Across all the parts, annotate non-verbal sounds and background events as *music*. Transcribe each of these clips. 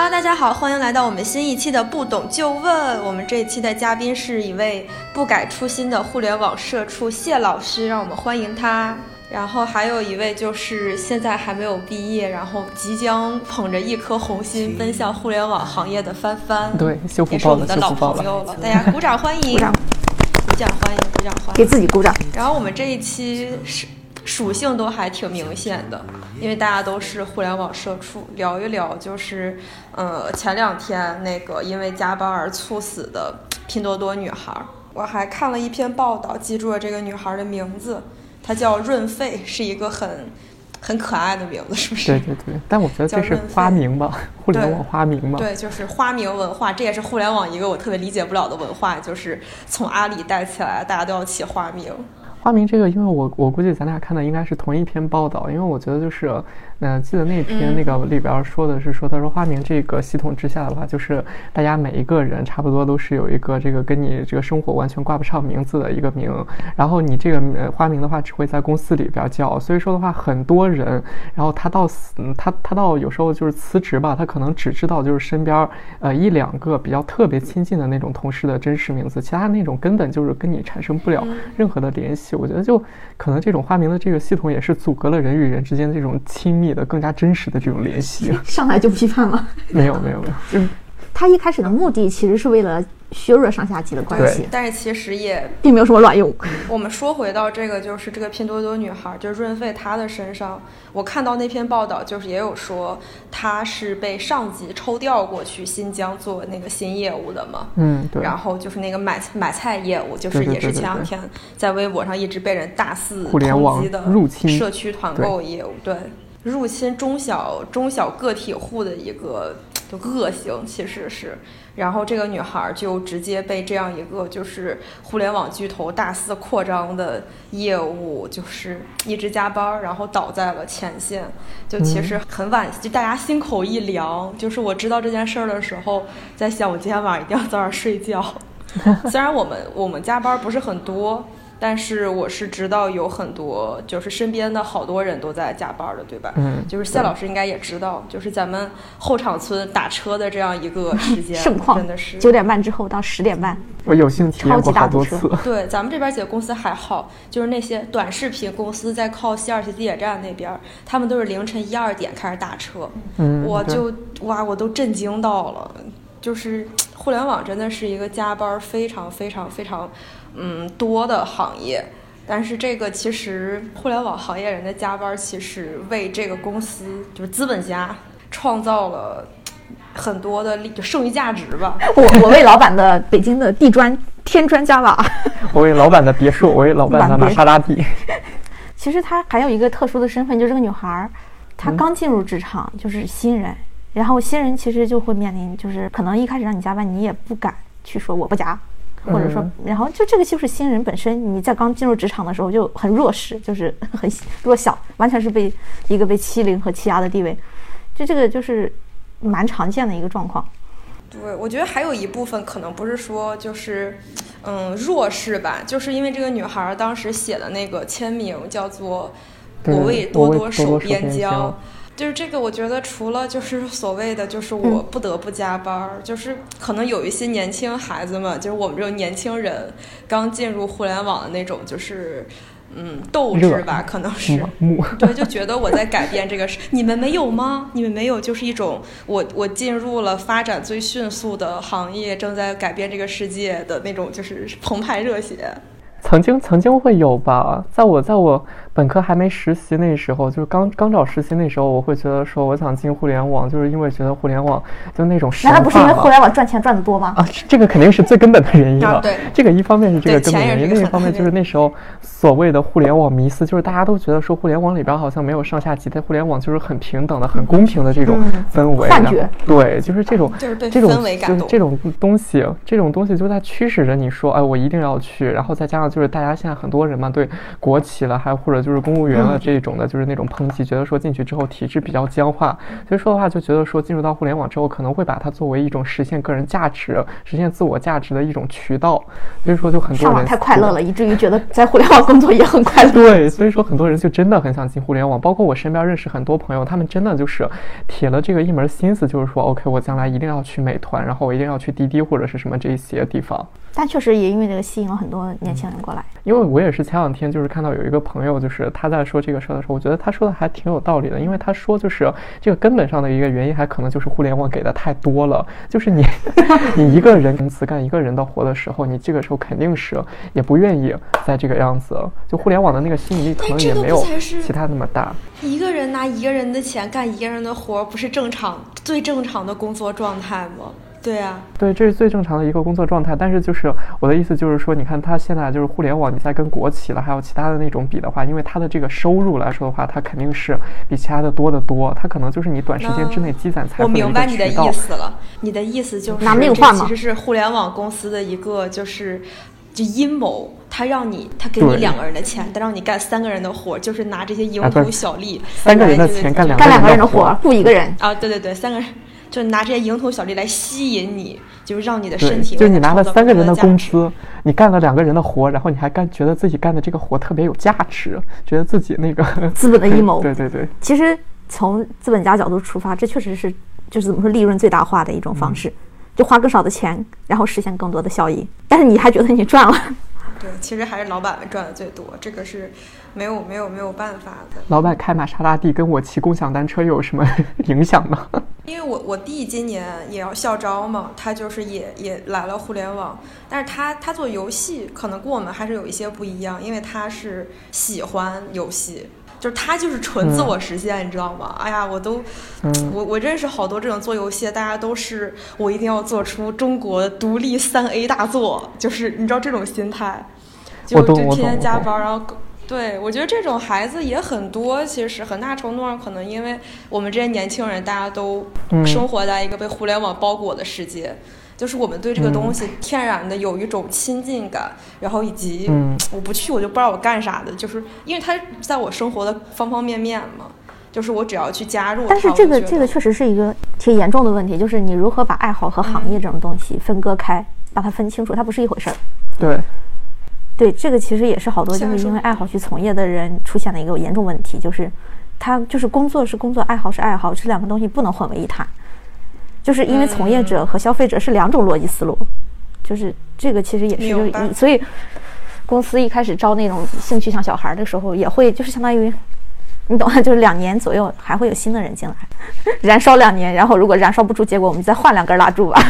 Hello，大家好，欢迎来到我们新一期的不懂就问。我们这一期的嘉宾是一位不改初心的互联网社畜谢老师，让我们欢迎他。然后还有一位就是现在还没有毕业，然后即将捧着一颗红心奔向互联网行业的帆帆，对，修复也是我，们的老朋友了。了，大家鼓掌欢迎，鼓掌，鼓掌欢迎，鼓掌欢迎给。自己鼓掌。然后我们这一期是属性都还挺明显的，因为大家都是互联网社畜，聊一聊就是，呃，前两天那个因为加班而猝死的拼多多女孩儿，我还看了一篇报道，记住了这个女孩儿的名字，她叫润肺，是一个很很可爱的名字，是不是？对对对，但我觉得这是花名吧，互联网花名嘛。对，就是花名文化，这也是互联网一个我特别理解不了的文化，就是从阿里带起来，大家都要起花名。发明这个，因为我我估计咱俩看的应该是同一篇报道，因为我觉得就是，呃，记得那篇嗯。那个里边说的是说，他说花名这个系统之下的话，就是大家每一个人差不多都是有一个这个跟你这个生活完全挂不上名字的一个名，然后你这个呃花名的话只会在公司里边叫，所以说的话，很多人，然后他到死，嗯他他到有时候就是辞职吧，他可能只知道就是身边儿呃一两个比较特别亲近的那种同事的真实名字，其他那种根本就是跟你产生不了任何的联系。我觉得就可能这种花名的这个系统也是阻隔了人与人之间这种亲密的、更加真实的这种联系。*laughs* 上来就批判了。没有没有没有，嗯他一开始的目的其实是为了削弱上下级的关系，但是其实也并没有什么卵用。我们说回到这个，就是这个拼多多女孩，就是润肺，她的身上，我看到那篇报道，就是也有说她是被上级抽调过去新疆做那个新业务的嘛。嗯对，然后就是那个买买菜业务，就是也是前两天在微博上一直被人大肆互联网抨击的入侵社区团购业务，对，入侵中小中小个体户的一个就恶行，其实是。然后这个女孩就直接被这样一个就是互联网巨头大肆扩张的业务，就是一直加班，然后倒在了前线。就其实很惋惜，就大家心口一凉。就是我知道这件事儿的时候，在想我今天晚上一定要早点睡觉。*laughs* 虽然我们我们加班不是很多，但是我是知道有很多，就是身边的好多人都在加班的，对吧？嗯就是谢老师应该也知道，就是咱们后场村打车的这样一个时间，*laughs* 盛况。真的是。九点半之后到十点半，我有幸体验超级过大堵车。好多次。*laughs* 对，咱们这边几个公司还好，就是那些短视频公司在靠西二旗地铁站那边，他们都是凌晨一二点开始打车，嗯，我就哇，我都震惊到了，就是互联网真的是一个加班非常非常非常嗯多的行业。但是这个其实互联网行业人的加班，其实为这个公司就是资本家创造了很多的利就剩余价值吧。我我为老板的北京的地砖添砖加瓦。*laughs* 我为老板的别墅，我为老板的玛莎拉蒂。其实她还有一个特殊的身份，就是这个女孩儿，她刚进入职场，就是新人。然后新人其实就会面临，就是可能一开始让你加班，你也不敢去说我不加，或者说嗯，然后就这个就是新人本身，你在刚进入职场的时候就很弱势，就是很 *laughs* 弱小，完全是被一个被欺凌和欺压的地位，就这个就是蛮常见的一个状况。对，我觉得还有一部分可能不是说就是，嗯，弱势吧，就是因为这个女孩儿当时写的那个签名叫做“我为多多手多手边疆”，就是这个，我觉得除了就是所谓的就是我不得不加班儿，就是可能有一些年轻孩子们，就是我们这种年轻人刚进入互联网的那种就是。嗯，斗志吧，可能是。对，就觉得我在改变这个事。你们没有吗？你们没有，就是一种我我进入了发展最迅速的行业，正在改变这个世界的那种，就是澎湃热血。曾经曾经会有吧，在我在我本科还没实习那时候，就是刚刚找实习那时候，我会觉得说我想进互联网，就是因为觉得互联网就那种神难道不是因为互联网赚钱赚的多吗？啊，这这个肯定是最根本的原因了。啊对这个一方面是这个根本原因，另一方面就是那时候所谓的互联网迷思，就是大家都觉得说互联网里边好像没有上下级，在互联网就是很平等的、很公平的这种嗯氛围。幻觉对，就是这种就是被这种氛围这种东西，这种东西就在驱使着你说，哎，我一定要去。然后再加上就是大家现在很多人嘛，对国企了，还或者就是公务员了这种的，就是那种抨击，觉得说进去之后体制比较僵化。所以说的话，就觉得说进入到互联网之后，可能会把它作为一种实现个人价值、实现自我价值的一种渠道。所以说，就很多人上网太快乐了，以至于觉得在互联网工作也很快乐。对，所以说很多人就真的很想进互联网。包括我身边认识很多朋友，他们真的就是铁了这个一门心思，就是说，OK，我将来一定要去美团，然后我一定要去滴滴或者是什么这些地方。但确实也因为这个吸引了很多年轻人过来。因为我也是前两天就是看到有一个朋友，就是他在说这个事儿的时候，我觉得他说的还挺有道理的。因为他说就是这个根本上的一个原因，还可能就是互联网给的太多了。就是你 *laughs* 你一个人公司干一个人的活的时候，你这个时候肯定是也不愿意在这个样子。就互联网的那个吸引力可能也没有其他那么大。一个人拿一个人的钱干一个人的活，不是正常最正常的工作状态吗？对啊，对，这是最正常的一个工作状态。但是就是我的意思就是说，你看他现在就是互联网，你在跟国企了还有其他的那种比的话，因为他的这个收入来说的话，他肯定是比其他的多得多。他可能就是你短时间之内积攒财富我明白你的意思了，你的意思就是拿命换其实是互联网公司的一个就是就阴谋，他让你他给你两个人的钱，他让你干三个人的活，就是拿这些蝇头小利，三个人的钱干两干两个人的活，雇一个人啊，对对对，三个人。就拿这些蝇头小利来吸引你，就是让你的身体。就你拿了三个人的工资，你干了两个人的活，然后你还干，觉得自己干的这个活特别有价值，觉得自己那个 *laughs* 资本的阴谋。对对对。其实从资本家角度出发，这确实是就是怎么说利润最大化的一种方式，就花更少的钱，然后实现更多的效益。但是你还觉得你赚了？对，其实还是老板们赚的最多，这个是没有没有没有办法的。老板开玛莎拉蒂跟我骑共享单车有什么 *laughs* 影响吗？因为我我弟今年也要校招嘛，他就是也也来了互联网，但是他他做游戏可能跟我们还是有一些不一样，因为他是喜欢游戏，就是他就是纯自我实现，你知道吗？哎呀，我都，我我认识好多这种做游戏，大家都是我一定要做出中国独立三 A 大作，就是你知道这种心态，就就天天加班，然后。对，我觉得这种孩子也很多。其实很大程度上，可能因为我们这些年轻人，大家都生活在一个被互联网包裹的世界，就是我们对这个东西天然的有一种亲近感，然后以及我不去我就不知道我干啥的，就是因为它在我生活的方方面面嘛。就是我只要去加入，但是这个这个确实是一个挺严重的问题，就是你如何把爱好和行业这种东西分割开，把它分清楚，它不是一回事儿。对。对，这个其实也是好多就是因为爱好去从业的人出现的一个严重问题，就是他就是工作是工作，爱好是爱好，这两个东西不能混为一谈。就是因为从业者和消费者是两种逻辑思路，就是这个其实也是就所以公司一开始招那种兴趣像小孩的时候，也会就是相当于你懂的，就是两年左右还会有新的人进来，*laughs* 燃烧两年，然后如果燃烧不出结果，我们再换两根蜡烛吧。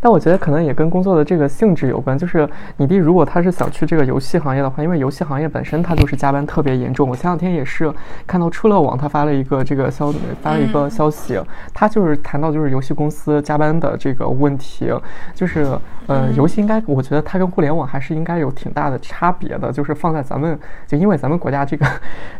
但我觉得可能也跟工作的这个性质有关。就是你弟如果他是想去这个游戏行业的话，因为游戏行业本身它就是加班特别严重。我前两天也是看到出乐网他发了一个这个消发了一个消息，他就是谈到就是游戏公司加班的这个问题。就是呃，游戏应该我觉得它跟互联网还是应该有挺大的差别的。就是放在咱们就因为咱们国家这个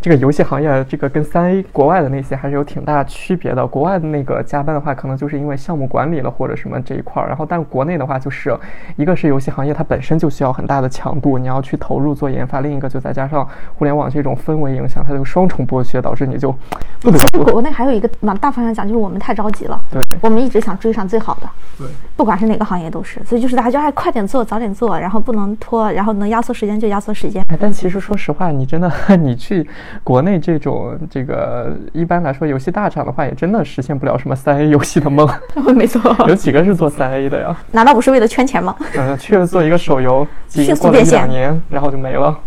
这个游戏行业这个跟三 A 国外的那些还是有挺大区别的。国外的那个加班的话，可能就是因为项目管理了或者什么这一块儿，然后。但国内的话，就是一个是游戏行业，它本身就需要很大的强度，你要去投入做研发；另一个就再加上互联网这种氛围影响，它就双重剥削，导致你就不得不。国内还有一个往大方向讲，就是我们太着急了。对，我们一直想追上最好的。对，不管是哪个行业都是，所以就是大家就爱快点做，早点做，然后不能拖，然后能压缩时间就压缩时间。但其实说实话，你真的你去国内这种这个一般来说游戏大厂的话，也真的实现不了什么三 A 游戏的梦。没错，有几个是做三 A 的。难道不是为了圈钱吗？嗯，*laughs* 确实做一个手游，*laughs* 迅速变现，两年然后就没了。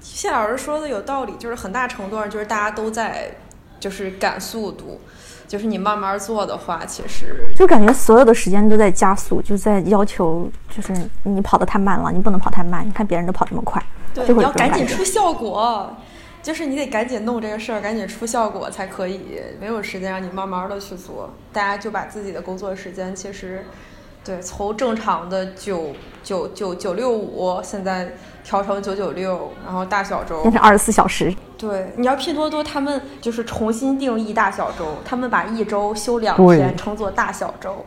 谢老师说的有道理，就是很大程度上就是大家都在就是赶速度，就是你慢慢做的话，其实就感觉所有的时间都在加速，就在要求就是你跑得太慢了，你不能跑太慢。你看别人都跑这么快，对，你要赶紧出效果，就是你得赶紧弄这个事儿，赶紧出效果才可以，没有时间让你慢慢的去做。大家就把自己的工作时间其实。对，从正常的九九九九六五，现在调成九九六，然后大小周变成二十四小时。对，你要拼多多，他们就是重新定义大小周，他们把一周休两天称作大小周，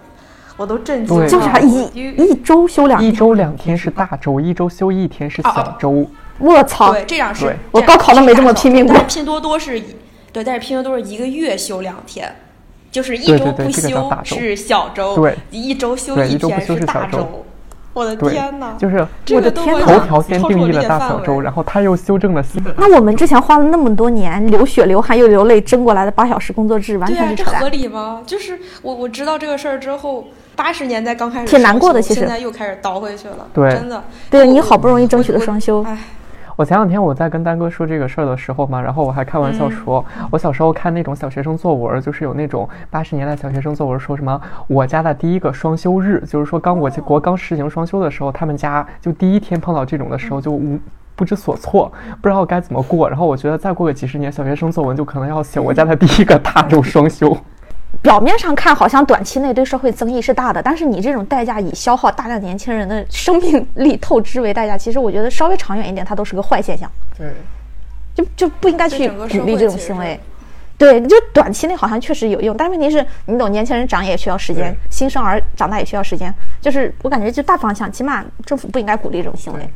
我都震惊了。就是一一周休两，一周两天是大周，一周休一天是小周。我操！对，这样是对我高考都没这么拼命过但是拼多多是一，对，但是拼多多是一个月休两天，就是一周不对对对这个叫休大周是小周，对一周休一天一周不休是大小周我的天哪！，就是这个都我的天哪头条先定义了超出我理解大小周，范围然后他又修正了新的。*laughs* 那我们之前花了那么多年流血流汗又流泪争过来的八小时工作制，完全是扯淡这合。理吗？就是我我知道这个事儿之后，八十年代刚开始挺难过的其实现在又开始倒回去了，对真的。对你好不容易争取的双休哎，我前两天我在跟丹哥说这个事儿的时候嘛，然后我还开玩笑说，我小时候看那种小学生作文，就是有那种八十年代小学生作文说什么我家的第一个双休日，就是说刚我国刚实行双休的时候，他们家就第一天碰到这种的时候就无。不知所措，不知道该怎么过。然后我觉得再过个几十年，小学生作文就可能要写我家的第一个大众双休。表面上看好像短期内对社会增益是大的，但是你这种代价以消耗大量年轻人的生命力透支为代价，其实我觉得稍微长远一点，它都是个坏现象，对，就就不应该去鼓励这种行为。对，就短期内好像确实有用，但问题是你懂，年轻人长也需要时间，新生儿长大也需要时间。就是我感觉就大方向，起码政府不应该鼓励这种行为，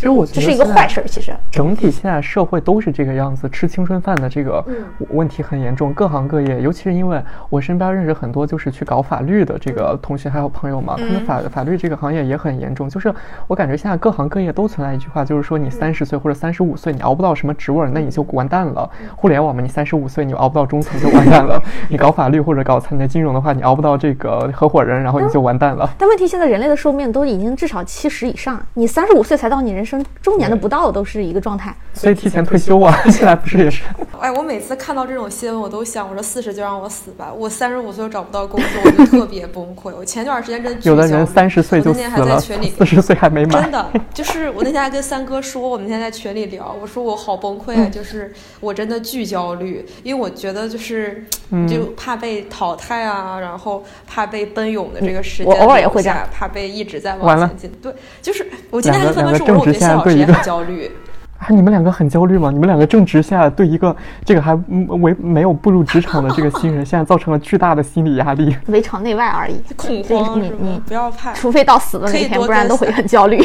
其实我觉这得这是一个坏事儿。其实，整体现在社会都是这个样子，吃青春饭的这个问题很严重，各行各业，尤其是因为我身边认识很多就是去搞法律的这个同学还有朋友嘛，他们法法律这个行业也很严重。就是我感觉现在各行各业都存在一句话，就是说你三十岁或者三十五岁你熬不到什么职位，那你就完蛋了。互联网嘛，你三十五岁你熬不到中层就完蛋了。*laughs* 你搞法律或者搞财金融的话，你熬不到这个合伙人，然后你就完蛋了。但问题现在人类的寿命都已经至少七十以上，你三十五岁才到你人生中年的不到都是一个状态。所以提前退休啊，*laughs* 现在不是也是？*laughs* 哎，我每次看到这种新闻，我都想，我说四十就让我死吧，我三十五岁又找不到工作，我就特别崩溃。我前段时间真的有的人焦虑三十岁就死我那天还在了，群里 *laughs* 四十岁还没满真。的，就是我那天还跟三哥说，我们那天在群里聊，我说我好崩溃嗯啊，就是我真的巨焦虑，因为我觉得就是嗯就怕被淘汰啊，然后怕被奔涌的这个时间我偶尔也会这样下，怕被一直在往前进。对，就是我今天还跟两个峰哥说，我直现在对一个焦虑。*laughs* 啊，你们两个很焦虑吗？你们两个正值现在对一个这个还嗯为没有步入职场的这个新人，*laughs* 现在造成了巨大的心理压力。围场内外而已，恐慌你你？不要怕，除非到死的那天，不然都会很焦虑。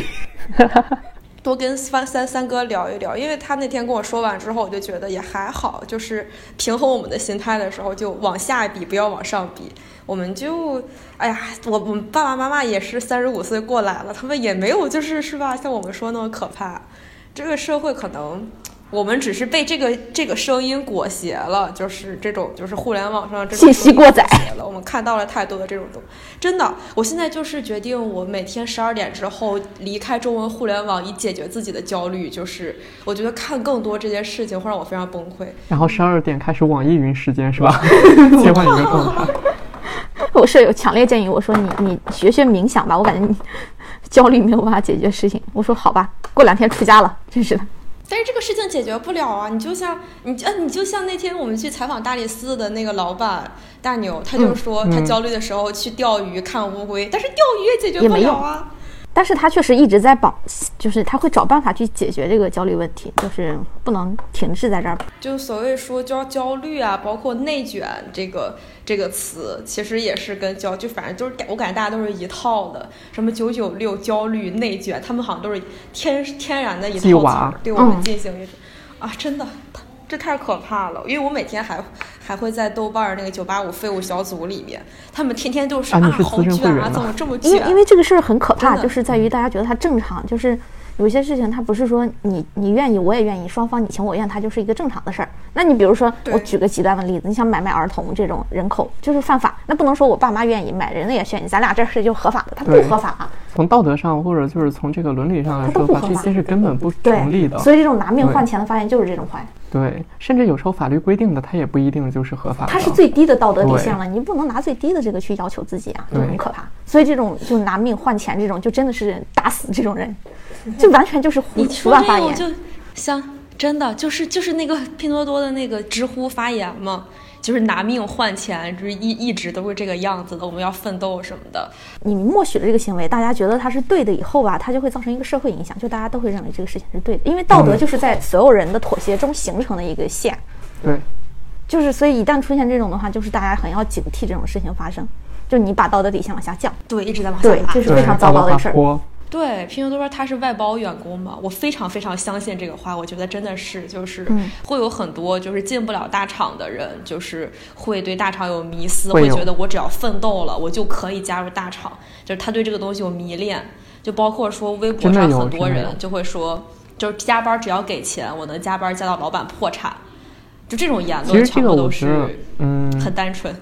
*laughs* 多跟三三三哥聊一聊，因为他那天跟我说完之后，我就觉得也还好，就是平衡我们的心态的时候，就往下比，不要往上比。我们就，哎呀，我我们爸爸妈妈也是三十五岁过来了，他们也没有就是是吧，像我们说那么可怕。这个社会可能我们只是被这个这个声音裹挟了，就是这种就是互联网上这种信息过载了，*laughs* 我们看到了太多的这种东西。真的，我现在就是决定，我每天十二点之后离开中文互联网，以解决自己的焦虑。就是我觉得看更多这件事情会让我非常崩溃。然后十二点开始网易云时间是吧？*laughs* 切换一个状态。*laughs* 我舍友强烈建议我说你你学学冥想吧，我感觉你焦虑没有办法解决事情。我说好吧，过两天出家了，真是的。但是这个事情解决不了啊！你就像你啊，你就像那天我们去采访大理寺的那个老板大牛，他就说他嗯焦虑的时候去钓鱼看乌龟，但是钓鱼也解决不了啊。但是他确实一直在绑，就是他会找办法去解决这个焦虑问题，就是不能停滞在这儿。就所谓说焦焦虑啊，包括内卷这个这个词，其实也是跟焦就反正就是我感觉大家都是一套的，什么九九六、焦虑、内卷，他们好像都是天天然的一套词儿，对我们嗯进行一种、啊，真的。这太可怕了，因为我每天还还会在豆瓣儿那个九八五废物小组里面，他们天天都是啊好资深卷啊，会员呢怎么这么因为卷？因为这个事儿很可怕，就是在于大家觉得它正常，就是有些事情它不是说你你愿意我也愿意，双方你情我愿，它就是一个正常的事儿。那你比如说，我举个极端的例子，你想买卖儿童这种人口就是犯法，那不能说我爸妈愿意买人家也愿意，咱俩这事就合法的，它不合法啊。从道德上或者就是从这个伦理上来说这些是根本不对成立的。所以这种拿命换钱的发现就是这种坏，对，甚至有时候法律规定的，它也不一定就是合法的。它是最低的道德底线了，你不能拿最低的这个去要求自己啊，就很可怕。所以这种就拿命换钱这种，就真的是打死这种人，就完全就是胡胡乱发言。就像，真的就是就是那个拼多多的那个知乎发言嘛，就是拿命换钱，就是一一直都是这个样子的，我们要奋斗什么的。你默许了这个行为，大家觉得它是对的以后吧，它就会造成一个社会影响，就大家都会认为这个事情是对的，因为道德嗯就是在所有人的妥协中形成的一个线，对，就是所以一旦出现这种的话，就是大家很要警惕这种事情发生，就你把道德底线往下降，对，一直在往下。这是非常糟糕的事儿。坡。对，拼多多说他是外包员工嘛，我非常非常相信这个话，我觉得真的是就是嗯。会有很多就是进不了大厂的人，就是会对大厂有迷思，会觉得我只要奋斗了，我就可以加入大厂，就是他对这个东西有迷恋，就包括说微博上很多人就会说，就是加班只要给钱，我能加班加到老板破产，就这种言论全部都是，嗯，很单纯。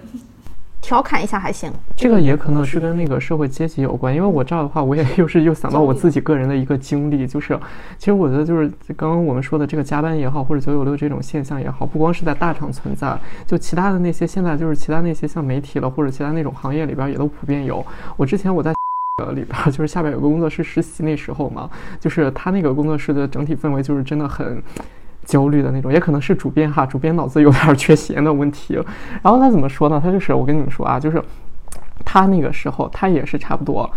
调侃一下还行。这个也可能是跟那个社会阶级有关，因为我这儿的话，我也又是又想到我自己个人的一个经历，就是其实我觉得就是刚刚我们说的这个加班也好，或者九九六这种现象也好，不光是在大厂存在，就其他的那些现在就是其他那些像媒体了或者其他那种行业里边也都普遍有。我之前我在。呃，里边儿就是下边有个工作室实习，那时候嘛，就是他那个工作室的整体氛围就是真的很焦虑的那种，也可能是主编哈，主编脑子有点缺弦的问题。然后他怎么说呢？他就是我跟你们说啊，就是他那个时候他也是差不多，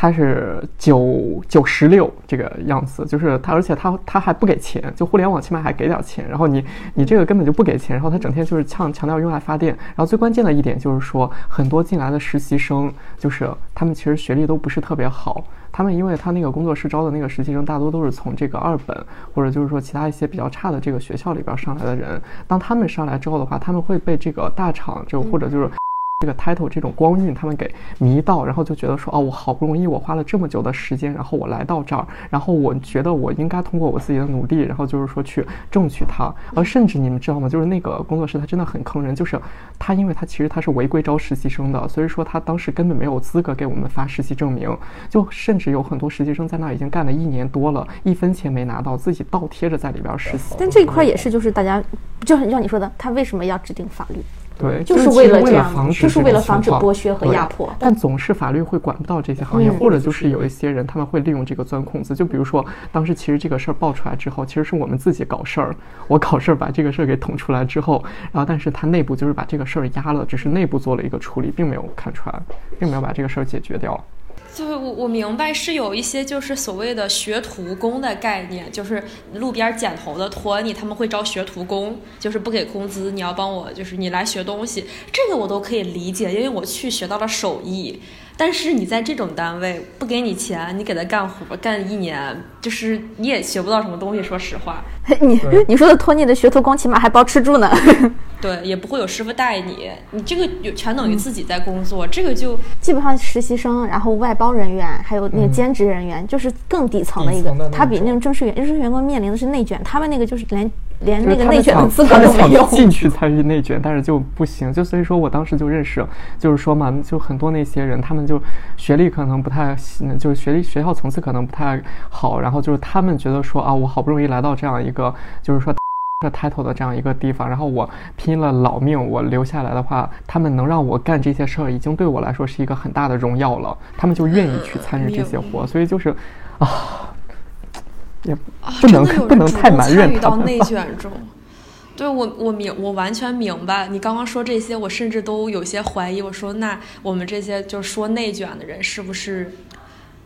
他是九九十六这个样子，就是他，而且他他还不给钱，就互联网起码还给点钱，然后你你这个根本就不给钱，然后他整天就是强强调用来发电，然后最关键的一点就是说，很多进来的实习生，就是他们其实学历都不是特别好。他们因为他那个工作室招的那个实习生，大多都是从这个二本或者就是说其他一些比较差的这个学校里边上来的人。当他们上来之后的话，他们会被这个大厂就或者就是。这个 title 这种光晕，他们给迷到，然后就觉得说，哦，我好不容易我花了这么久的时间，然后我来到这儿，然后我觉得我应该通过我自己的努力，然后就是说去争取它。而甚至你们知道吗？就是那个工作室，他真的很坑人，就是他因为他其实他是违规招实习生的，所以说他当时根本没有资格给我们发实习证明，就甚至有很多实习生在那儿已经干了一年多了，一分钱没拿到，自己倒贴着在里边实习。但这一块也是，就是大家，就像你说的，他为什么要制定法律？对，就是为为了这样就是为了防止剥削和压迫但总是法律会管不到这些行业，嗯或者就是有一些人他们会利用这个钻空子。就比如说，当时其实这个事儿爆出来之后，其实是我们自己搞事儿，我搞事儿把这个事儿给捅出来之后，然后但是他内部就是把这个事儿压了，只是内部做了一个处理，并没有看出来，并没有把这个事儿解决掉。对，我我明白是有一些就是所谓的学徒工的概念，就是路边剪头的托尼他们会招学徒工，就是不给工资，你要帮我，就是你来学东西，这个我都可以理解，因为我去学到了手艺。但是你在这种单位不给你钱，你给他干活干一年，就是你也学不到什么东西。说实话，*laughs* 你你说的托尼的学徒工起码还包吃住呢。*laughs* 对，也不会有师傅带你，你这个有全等于自己在工作，这个就基本上实习生，然后外包人员，还有那个兼职人员，就是更底层的一个他比那种种正式员正式员工面临的是内卷，他们那个就是连连那个内卷的资格都没有。进去参与内卷，但是就不行。就所以说我当时就认识，就是说嘛，就很多那些人，他们就学历可能不太，就是学历学校层次可能不太好，然后就是他们觉得说啊，我好不容易来到这样一个，就是说。*laughs* 这 title 的这样一个地方，然后我拼了老命，我留下来的话，他们能让我干这些事儿，已经对我来说是一个很大的荣耀了。他们就愿意去参与这些活，所以就是啊，也啊，不能真的有不能人主动太埋怨参与到他们内卷中。对我，我明我完全明白你刚刚说这些，我甚至都有些怀疑。我说，那我们这些就说内卷的人是不是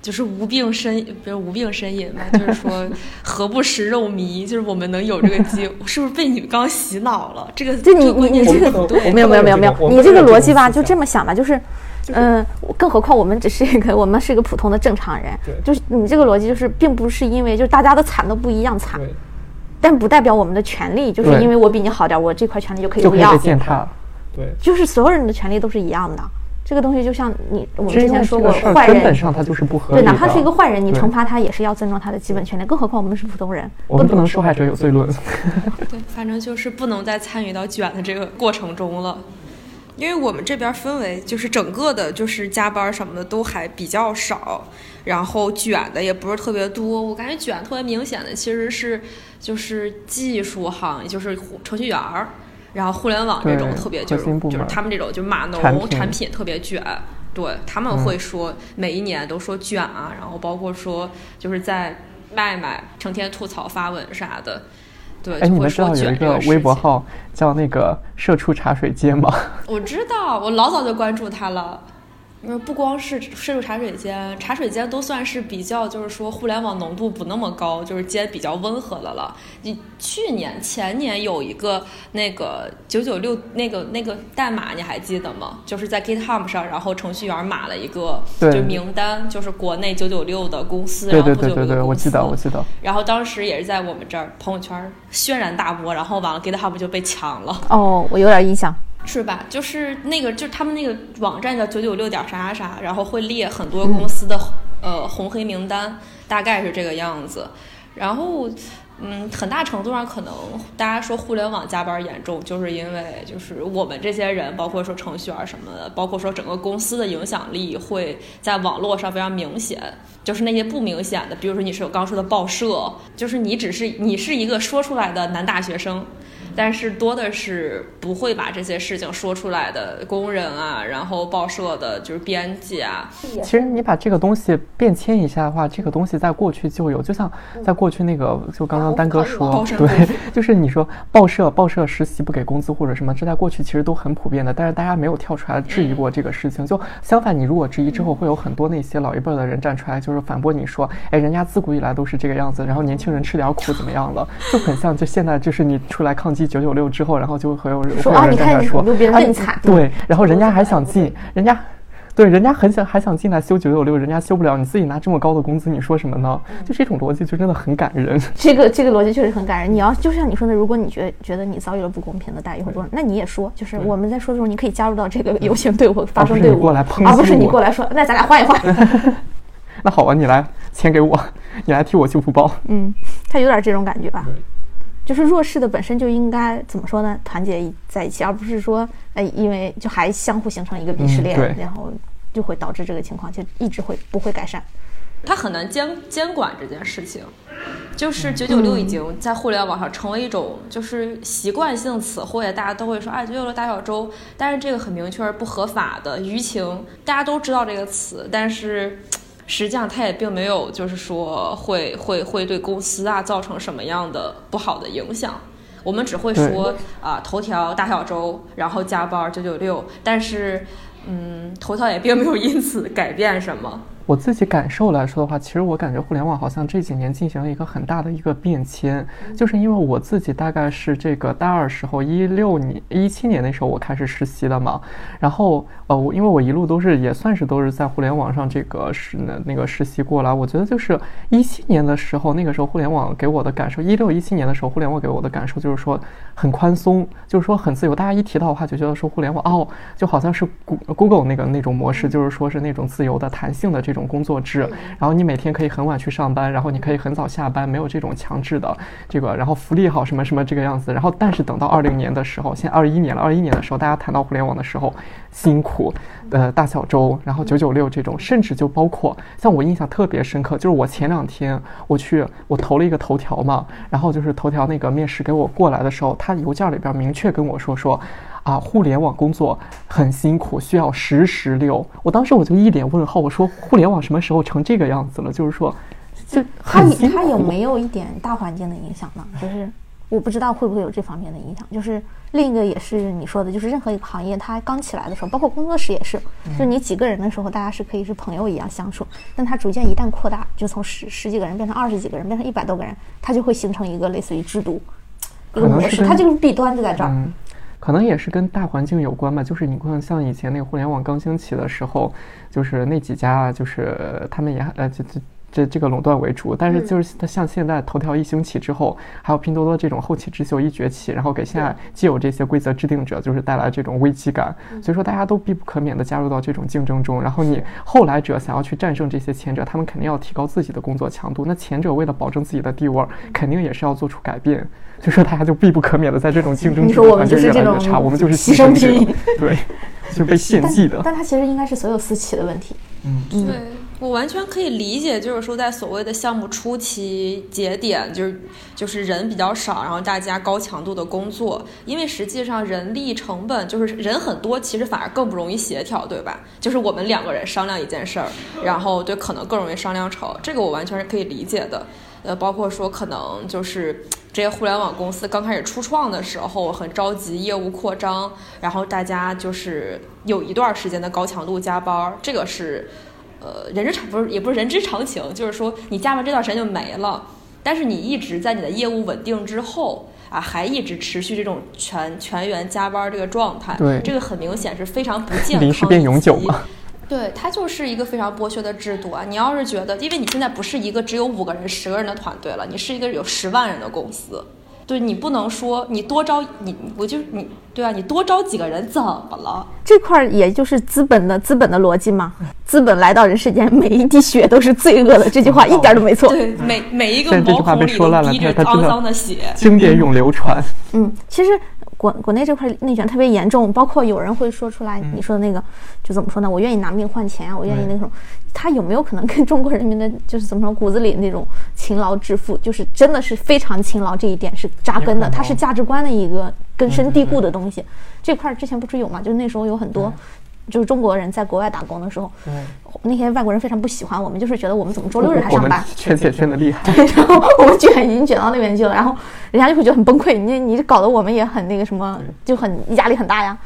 就是无病呻，不是无病呻吟吧？就是说 *laughs* 何不食肉糜？就是我们能有这个机，*laughs* 是不是被你们刚洗脑了？这个就你你你这个不对。没有没有没有没有，你这个逻辑吧，就这么想吧，就是。嗯，更何况我们只是一个，我们是一个普通的正常人，对。就是你这个逻辑，就是并不是因为就是大家的惨都不一样惨，但不代表我们的权利就是因为我比你好点，我这块权利就可以不要。践踏。对，就是所有人的权利都是一样的。这个东西就像你我们之前说过，坏人。根本上它就是不合对，理对。哪怕是一个坏人，你惩罚他也是要尊重他的基本权利，更何况我们是普通人，我们不能受害者有罪论。*laughs* 对，反正就是不能再参与到卷的这个过程中了。因为我们这边氛围就是整个的，就是加班什么的都还比较少，然后卷的也不是特别多。我感觉卷特别明显的其实是就是技术行业，就是程序员儿，然后互联网这种特别就是就是他们这种就码农产品产品特别卷。对他们会说每一年都说卷啊，然后包括说就是在卖卖，成天吐槽发文啥的，对，哎，你们知道有一个微博号叫那个“社畜茶水间”吗？*laughs* 我知道，我老早就关注他了。因为不光是深入茶水间，茶水间都算是比较，就是说互联网浓度不那么高，就是间比较温和的了。你去年前年有一个那个九九六那个那个代码，你还记得吗？就是在 GitHub 上，然后程序员码了一个就名单，就是国内九九六的公司，对对对对对，我记得我记得。然后当时也是在我们这儿朋友圈轩然大波，然后完了 GitHub 就被抢了。哦，我有点印象。是吧？就是那个，就是他们那个网站叫九九六点啥啥啥，然后会列很多公司的呃红黑名单，大概是这个样子。然后，嗯，很大程度上可能大家说互联网加班严重，就是因为就是我们这些人，包括说程序员什么的，包括说整个公司的影响力会在网络上非常明显。就是那些不明显的，比如说你是有刚说的报社，就是你只是你是一个说出来的男大学生。但是多的是不会把这些事情说出来的工人啊，然后报社的就是编辑啊。其实你把这个东西变迁一下的话，这个东西在过去就有，就像在过去那个，就刚刚丹哥说，对，就是你说报社报社实习不给工资或者什么，这在过去其实都很普遍的，但是大家没有跳出来质疑过这个事情。就相反，你如果质疑之后，会有很多那些老一辈的人站出来，就是反驳你说，哎，人家自古以来都是这个样子，然后年轻人吃点苦怎么样了？就很像，就现在就是你出来抗击。九九六之后，然后就会有人说啊，你看你说别人更惨。对，然后人家还想进，人家对，人家很想还想进来修九九六，人家修不了，你自己拿这么高的工资，你说什么呢？就这种逻辑就真的很感人。这个这个逻辑确实很感人。你要就像你说的，如果你觉觉得你遭遇了不公平的待遇或者，那你也说，就是我们在说的时候，你可以加入到这个游行队伍，发声队伍过来而不是你过来说，那咱俩换一换。*laughs* *laughs* 那好吧，你来钱给我，你来替我修复包。嗯，他有点这种感觉吧。就是弱势的本身就应该怎么说呢？团结在一起，而不是说，哎，因为就还相互形成一个鄙视链，然后就会导致这个情况就一直会不会改善。他很难监监管这件事情，就是九九六已经在互联网上成为一种就是习惯性词汇，大家都会说，哎，九九六大小周，但是这个很明确是不合法的舆情，大家都知道这个词，但是。实际上，它也并没有，就是说会会会对公司啊造成什么样的不好的影响。我们只会说啊，头条大小周，然后加班九九六，但是，嗯，头条也并没有 *laughs* 因此改变什么。我自己感受来说的话，其实我感觉互联网好像这几年进行了一个很大的一个变迁，就是因为我自己大概是这个大二时候，一六年、一七年那时候我开始实习了嘛，然后呃，我因为我一路都是也算是都是在互联网上这个实那那个实习过来，我觉得就是一七年的时候，那个时候互联网给我的感受，一六一七年的时候，互联网给我的感受就是说很宽松，就是说很自由，大家一提到的话就觉得说互联网哦，就好像是 Google 那个那种模式，就是说是那种自由的、弹性的这。这种工作制，然后你每天可以很晚去上班，然后你可以很早下班，没有这种强制的这个，然后福利好什么什么这个样子。然后，但是等到二零年的时候，现在二一年了，二一年的时候，大家谈到互联网的时候，辛苦，呃，大小周，然后九九六这种，甚至就包括像我印象特别深刻，就是我前两天我去我投了一个头条嘛，然后就是头条那个面试给我过来的时候，他邮件里边明确跟我说说。啊，互联网工作很辛苦，需要时时留。我当时我就一脸问号，我说互联网什么时候成这个样子了？就是说，就它它有没有一点大环境的影响呢？就是我不知道会不会有这方面的影响。就是另一个也是你说的，就是任何一个行业它刚起来的时候，包括工作室也是，就你几个人的时候，大家是可以是朋友一样相处。但它逐渐一旦扩大，就从十十几个人变成二十几个人，变成一百多个人，它就会形成一个类似于制度一个模式。它这个弊端就在这儿。可能也是跟大环境有关吧，就是你看，像以前那个互联网刚兴起的时候，就是那几家，就是他们也呃，就就这这个垄断为主。但是就是它像现在头条一兴起之后，还有拼多多这种后起之秀一崛起，然后给现在既有这些规则制定者，就是带来这种危机感。所以说大家都必不可免的加入到这种竞争中。然后你后来者想要去战胜这些前者，他们肯定要提高自己的工作强度。那前者为了保证自己的地位，肯定也是要做出改变。就说大家就必不可免的在这种竞争中，环境越来越差，我们就是牺牲品，对，就被 *laughs* 献祭的。但它其实应该是所有私企的问题。嗯，对我完全可以理解，就是说在所谓的项目初期节点，就是就是人比较少，然后大家高强度的工作，因为实际上人力成本就是人很多，其实反而更不容易协调，对吧？就是我们两个人商量一件事儿，然后对可能更容易商量成，这个我完全是可以理解的。呃，包括说可能就是这些互联网公司刚开始初创的时候很着急业务扩张，然后大家就是有一段时间的高强度加班，这个是呃人之常不是也不是人之常情，就是说你加班这段时间就没了，但是你一直在你的业务稳定之后啊，还一直持续这种全全员加班这个状态，对这个很明显是非常不健康，临时变永久嘛。对，它就是一个非常剥削的制度啊！你要是觉得，因为你现在不是一个只有五个人、十个人的团队了，你是一个有十万人的公司，对你不能说你多招你，我就你对啊，你多招几个人怎么了？这块儿也就是资本的资本的逻辑嘛。资本来到人世间，每一滴血都是罪恶的，这句话一点都没错。对，每每一个现在这句话毛孔里被说烂了，都滴着它它真肮脏的血。经典永流传。嗯，其实国国内这块内卷特别严重，包括有人会说出来，嗯你说的那个，就怎么说呢？我愿意拿命换钱啊，我愿意那种，他有没有可能跟中国人民的就是怎么说骨子里那种勤劳致富，就是真的是非常勤劳这一点是扎根的，它是价值观的一个根深蒂固的东西。这块儿之前不是有嘛？就是那时候有很多。就是中国人在国外打工的时候，那些外国人非常不喜欢我们，就是觉得我们怎么周六日还上班？圈钱圈的厉害。然后我们卷已经卷到那边去了，然后人家就会觉得很崩溃，你你搞得我们也很那个什么，就很压力很大呀。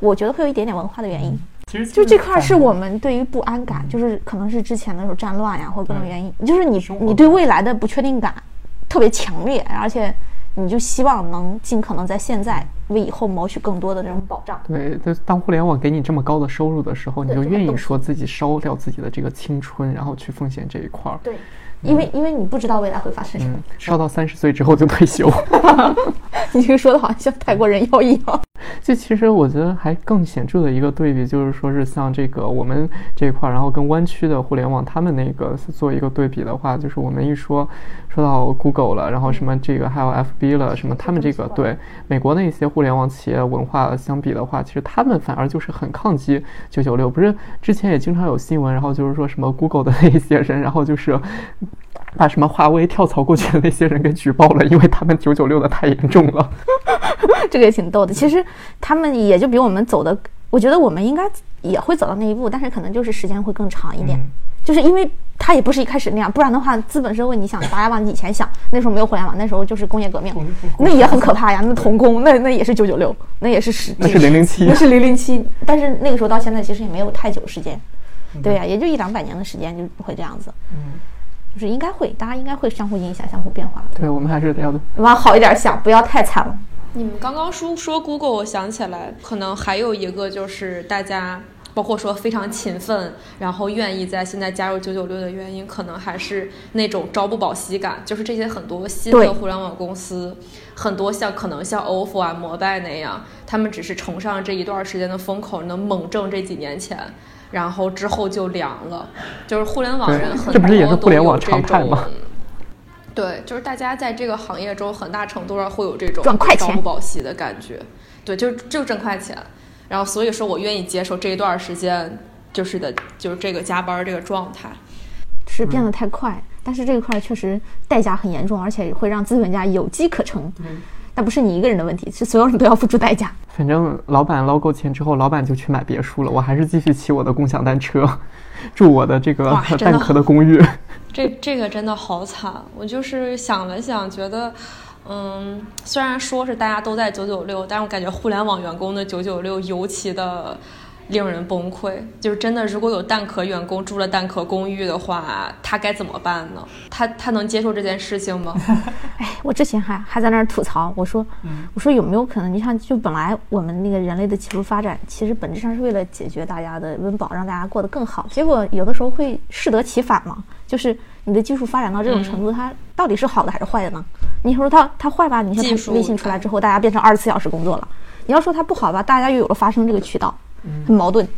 我觉得会有一点点文化的原因，其实就这块儿是我们对于不安感，就是可能是之前的时候战乱呀，或者各种原因，就是你你对未来的不确定感特别强烈，而且你就希望能尽可能在现在为以后谋取更多的这种保障。对，但当互联网给你这么高的收入的时候，你就愿意说自己烧掉自己的这个青春，然后去奉献这一块儿。对，因为因为你不知道未来会发生什么，嗯，烧到三十岁之后就退休。*laughs* 你这个说的好像像泰国人妖一样。就其实我觉得还更显著的一个对比，就是说是像这个我们这块儿，然后跟湾区的互联网他们那个做一个对比的话，就是我们一说说到 Google 了，然后什么这个还有 FB 了，什么他们这个对美国的一些互联网企业文化相比的话，其实他们反而就是很抗击九九六。不是之前也经常有新闻，然后就是说什么 Google 的那些人，然后就是。把什么华为跳槽过去的那些人给举报了，因为他们九九六的太严重了。*laughs* 这个也挺逗的。其实他们也就比我们走的，我觉得我们应该也会走到那一步，但是可能就是时间会更长一点。嗯就是因为他也不是一开始那样，不然的话，资本社会，你想，大家往以前想，那时候没有互联网，那时候就是工业革命，那也很可怕呀。那童工，那那也是九九六，那也是十，那是零零七那是零零七。但是那个时候到现在，其实也没有太久时间，对呀、也就一两百年的时间就会这样子。嗯，就是应该会，大家应该会相互影响、相互变化，对，我们还是要往好一点想，不要太惨了。你们刚刚说说 Google，我想起来，可能还有一个就是大家。包括说非常勤奋，然后愿意在现在加入九九六的原因，可能还是那种朝不保夕感。就是这些很多新的互联网公司，很多像可能像 ofo 啊、摩拜那样，他们只是乘上这一段时间的风口，能猛挣这几年钱，然后之后就凉了。就是互联网人很多这不是也是互联网都有这种常态吗对，就是大家在这个行业中，很大程度上会有这种赚快钱朝不保夕的感觉。对，就就挣快钱。然后所以说我愿意接受这一段时间，就是的，就是这个加班这个状态。是变得太快，但是这一块确实代价很严重，而且会让资本家有机可乘。那不是你一个人的问题，是所有人都要付出代价。*laughs* 反正老板捞够钱之后，老板就去买别墅了，我还是继续骑我的共享单车，住我的这个 *laughs* 蛋壳的公寓。*laughs* 这这个真的好惨，我就是想了想，觉得，嗯，虽然说是大家都在九九六，但是我感觉互联网员工的九九六尤其的令人崩溃。就是真的，如果有蛋壳员工住了蛋壳公寓的话，他该怎么办呢？他他能接受这件事情吗？*laughs* 哎，我之前还还在那儿吐槽，我说，我说有没有可能？你像，就本来我们那个人类的技术发展，其实本质上是为了解决大家的温饱，让大家过得更好。结果有的时候会适得其反嘛，就是你的技术发展到这种程度，它到底是好的还是坏的呢？你说它它坏吧？你技术看它微信出来之后，大家变成二十四小时工作了。你要说它不好吧，大家又有了发声这个渠道，很矛盾。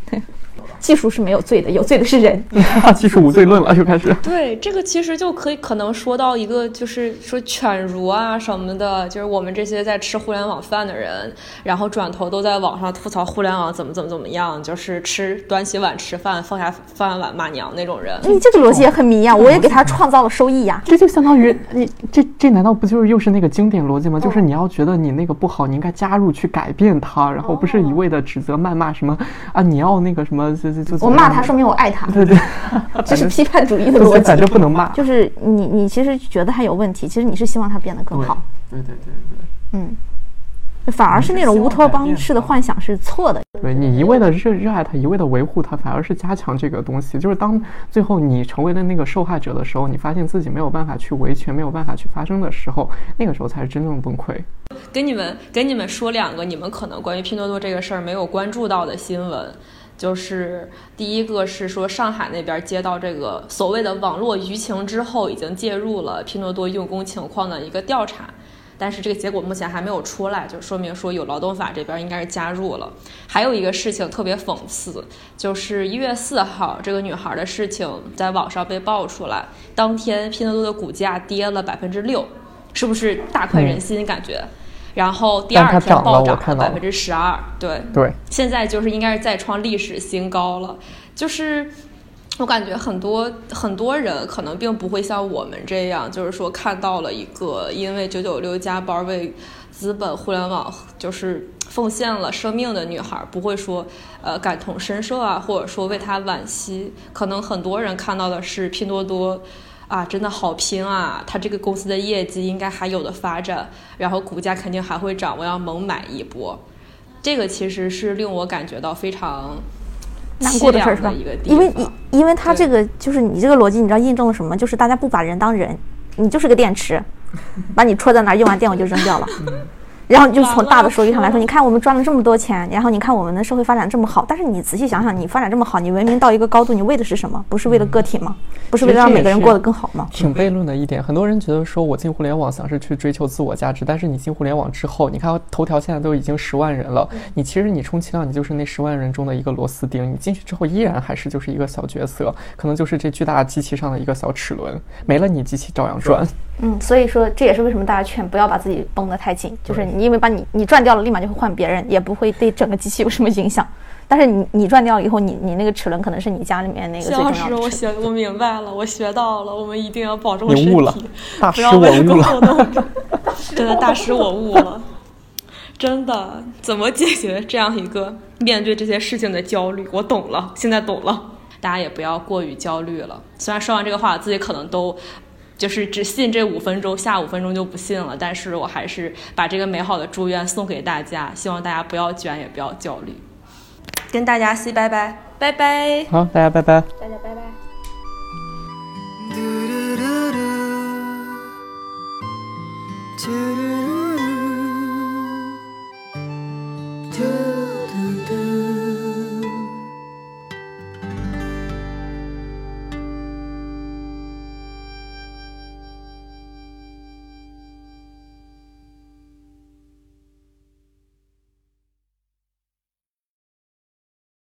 技术是没有罪的，有罪的是人。*laughs* 技术无罪论了，又开始。对，这个其实就可以可能说到一个，就是说犬儒啊什么的，就是我们这些在吃互联网饭的人，然后转头都在网上吐槽互联网怎么怎么怎么样，就是吃端起碗吃饭，放下饭碗骂娘那种人。你这个逻辑也很迷呀，我也给他创造了收益呀。这就相当于你这这难道不就是又是那个经典逻辑吗？就是你要觉得你那个不好，你应该加入去改变它，然后不是一味的指责谩骂什么啊，你要那个什么就就就我骂他，说明我爱他。对对，*laughs* 这是批判主义的逻辑。反正不能骂。就是你，你其实觉得他有问题，其实你是希望他变得更好。对对对对嗯，反而是那种乌托邦式的幻想是错的。对，你一味的热热爱他，一味的维护他，反而是加强这个东西。就是当最后你成为了那个受害者的时候，你发现自己没有办法去维权，没有办法去发声的时候，那个时候才是真正崩溃。跟你们跟你们说两个你们可能关于拼多多这个事儿没有关注到的新闻，就是第一个是说上海那边接到这个所谓的网络舆情之后，已经介入了拼多多用工情况的一个调查。但是这个结果目前还没有出来，就说明说有劳动法这边应该是加入了。还有一个事情特别讽刺，就是一月四号这个女孩的事情在网上被爆出来，当天拼多多的股价跌了百分之六，是不是大快人心感觉？然后第二天暴涨了百分之十二，对对，现在就是应该是再创历史新高了，就是。我感觉很多很多人可能并不会像我们这样，就是说看到了一个因为九九六加班为资本互联网就是奉献了生命的女孩，不会说呃感同身受啊，或者说为她惋惜。可能很多人看到的是拼多多啊，真的好拼啊，它这个公司的业绩应该还有的发展，然后股价肯定还会涨，我要猛买一波。这个其实是令我感觉到非常。难过的事儿是吧？因为因因为他这个就是你这个逻辑，你知道印证了什么？就是大家不把人当人，你就是个电池，把你戳在那儿，用完电我就扔掉了。*laughs* 然后就从大的收益上来说，你看我们赚了这么多钱，然后你看我们的社会发展这么好，但是你仔细想想，你发展这么好，你文明到一个高度，你为的是什么？不是为了个体吗？不是为了让每个人过得更好吗？挺悖论的一点，很多人觉得说我进互联网想是去追求自我价值，但是你进互联网之后，你看头条现在都已经十万人了，你其实你充其量你就是那十万人中的一个螺丝钉，你进去之后依然还是就是一个小角色，可能就是这巨大的机器上的一个小齿轮，没了你机器照样转。嗯，所以说这也是为什么大家劝不要把自己绷得太紧，就是你因为把你你赚掉了，立马就会换别人，也不会对整个机器有什么影响。但是你你赚掉了以后，你你那个齿轮可能是你家里面那个最重要的。老师，我学我明白了，我学到了，我们一定要保重身体。你悟了，*laughs* 大师我悟了。真的大师我悟了，真的怎么解决这样一个面对这些事情的焦虑？我懂了，现在懂了。大家也不要过于焦虑了。虽然说完这个话，我自己可能都。就是只信这五分钟，下五分钟就不信了。但是我还是把这个美好的祝愿送给大家，希望大家不要卷，也不要焦虑。跟大家 say 拜拜，拜拜。好，大家拜拜。大家拜拜。嘟嘟嘟嘟嘟嘟嘟嘟